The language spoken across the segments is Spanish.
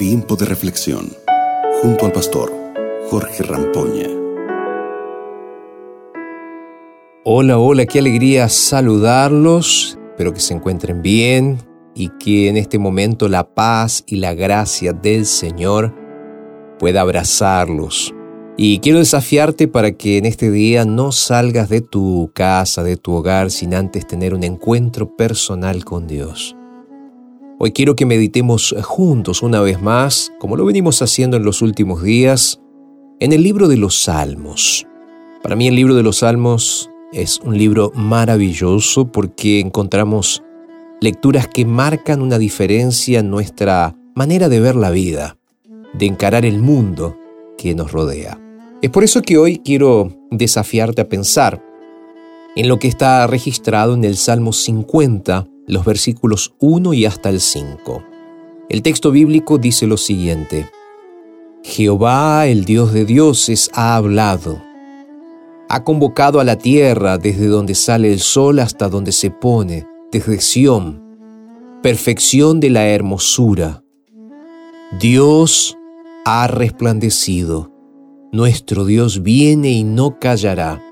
Tiempo de reflexión junto al pastor Jorge Rampoña. Hola, hola, qué alegría saludarlos. Espero que se encuentren bien y que en este momento la paz y la gracia del Señor pueda abrazarlos. Y quiero desafiarte para que en este día no salgas de tu casa, de tu hogar, sin antes tener un encuentro personal con Dios. Hoy quiero que meditemos juntos una vez más, como lo venimos haciendo en los últimos días, en el libro de los Salmos. Para mí el libro de los Salmos es un libro maravilloso porque encontramos lecturas que marcan una diferencia en nuestra manera de ver la vida, de encarar el mundo que nos rodea. Es por eso que hoy quiero desafiarte a pensar en lo que está registrado en el Salmo 50, los versículos 1 y hasta el 5. El texto bíblico dice lo siguiente, Jehová, el Dios de dioses, ha hablado. Ha convocado a la tierra desde donde sale el sol hasta donde se pone, desde Sión, perfección de la hermosura. Dios ha resplandecido. Nuestro Dios viene y no callará.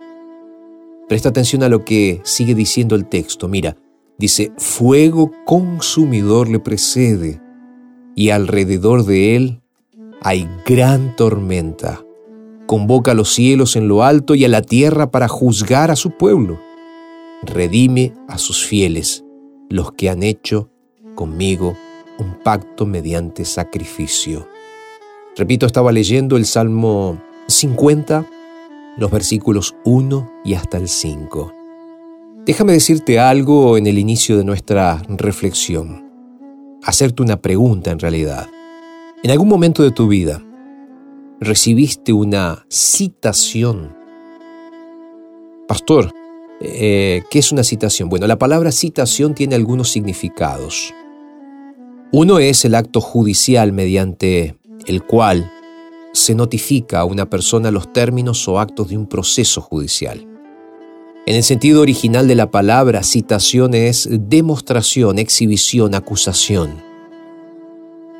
Presta atención a lo que sigue diciendo el texto. Mira, Dice, fuego consumidor le precede y alrededor de él hay gran tormenta. Convoca a los cielos en lo alto y a la tierra para juzgar a su pueblo. Redime a sus fieles, los que han hecho conmigo un pacto mediante sacrificio. Repito, estaba leyendo el Salmo 50, los versículos 1 y hasta el 5. Déjame decirte algo en el inicio de nuestra reflexión. Hacerte una pregunta en realidad. En algún momento de tu vida, recibiste una citación. Pastor, eh, ¿qué es una citación? Bueno, la palabra citación tiene algunos significados. Uno es el acto judicial mediante el cual se notifica a una persona los términos o actos de un proceso judicial. En el sentido original de la palabra, citación es demostración, exhibición, acusación.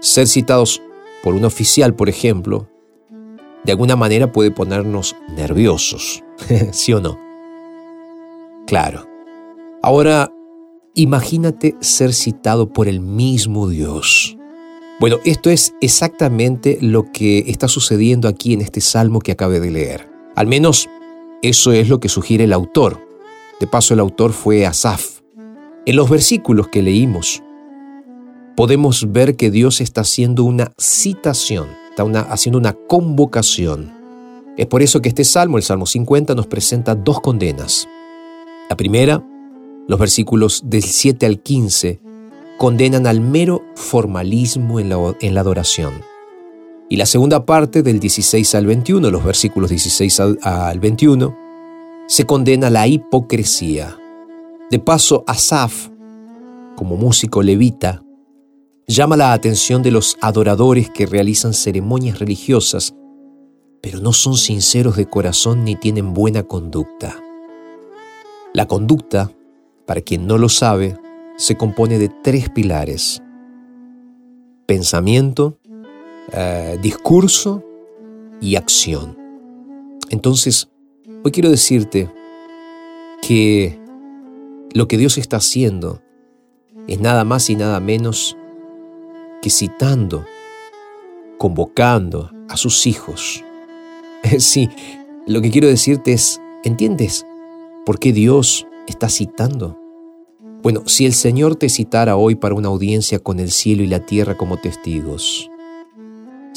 Ser citados por un oficial, por ejemplo, de alguna manera puede ponernos nerviosos, ¿sí o no? Claro. Ahora, imagínate ser citado por el mismo Dios. Bueno, esto es exactamente lo que está sucediendo aquí en este salmo que acabé de leer. Al menos eso es lo que sugiere el autor. De paso, el autor fue Asaf. En los versículos que leímos, podemos ver que Dios está haciendo una citación, está haciendo una convocación. Es por eso que este salmo, el Salmo 50, nos presenta dos condenas. La primera, los versículos del 7 al 15, condenan al mero formalismo en la, en la adoración. Y la segunda parte del 16 al 21, los versículos 16 al 21, se condena la hipocresía. De paso, Asaf, como músico levita, llama la atención de los adoradores que realizan ceremonias religiosas, pero no son sinceros de corazón ni tienen buena conducta. La conducta, para quien no lo sabe, se compone de tres pilares. Pensamiento, eh, discurso y acción. Entonces, hoy quiero decirte que lo que Dios está haciendo es nada más y nada menos que citando, convocando a sus hijos. Sí, lo que quiero decirte es, ¿entiendes por qué Dios está citando? Bueno, si el Señor te citara hoy para una audiencia con el cielo y la tierra como testigos,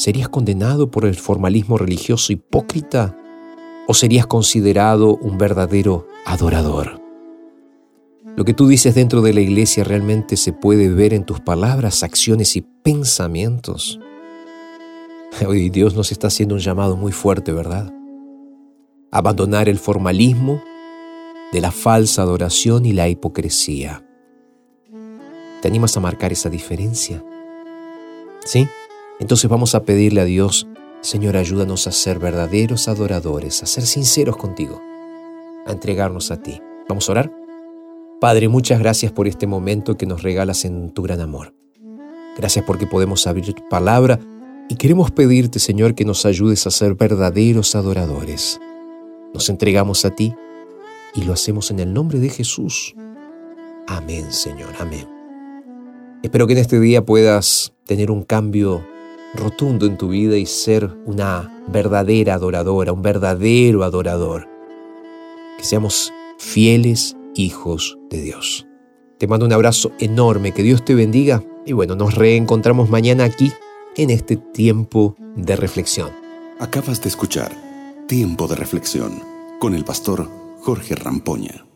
¿Serías condenado por el formalismo religioso hipócrita o serías considerado un verdadero adorador? Lo que tú dices dentro de la iglesia realmente se puede ver en tus palabras, acciones y pensamientos. Hoy Dios nos está haciendo un llamado muy fuerte, ¿verdad? Abandonar el formalismo de la falsa adoración y la hipocresía. ¿Te animas a marcar esa diferencia? ¿Sí? Entonces vamos a pedirle a Dios, Señor, ayúdanos a ser verdaderos adoradores, a ser sinceros contigo, a entregarnos a ti. Vamos a orar. Padre, muchas gracias por este momento que nos regalas en tu gran amor. Gracias porque podemos abrir tu palabra y queremos pedirte, Señor, que nos ayudes a ser verdaderos adoradores. Nos entregamos a ti y lo hacemos en el nombre de Jesús. Amén, Señor, amén. Espero que en este día puedas tener un cambio rotundo en tu vida y ser una verdadera adoradora, un verdadero adorador. Que seamos fieles hijos de Dios. Te mando un abrazo enorme, que Dios te bendiga y bueno, nos reencontramos mañana aquí en este tiempo de reflexión. Acabas de escuchar Tiempo de Reflexión con el pastor Jorge Rampoña.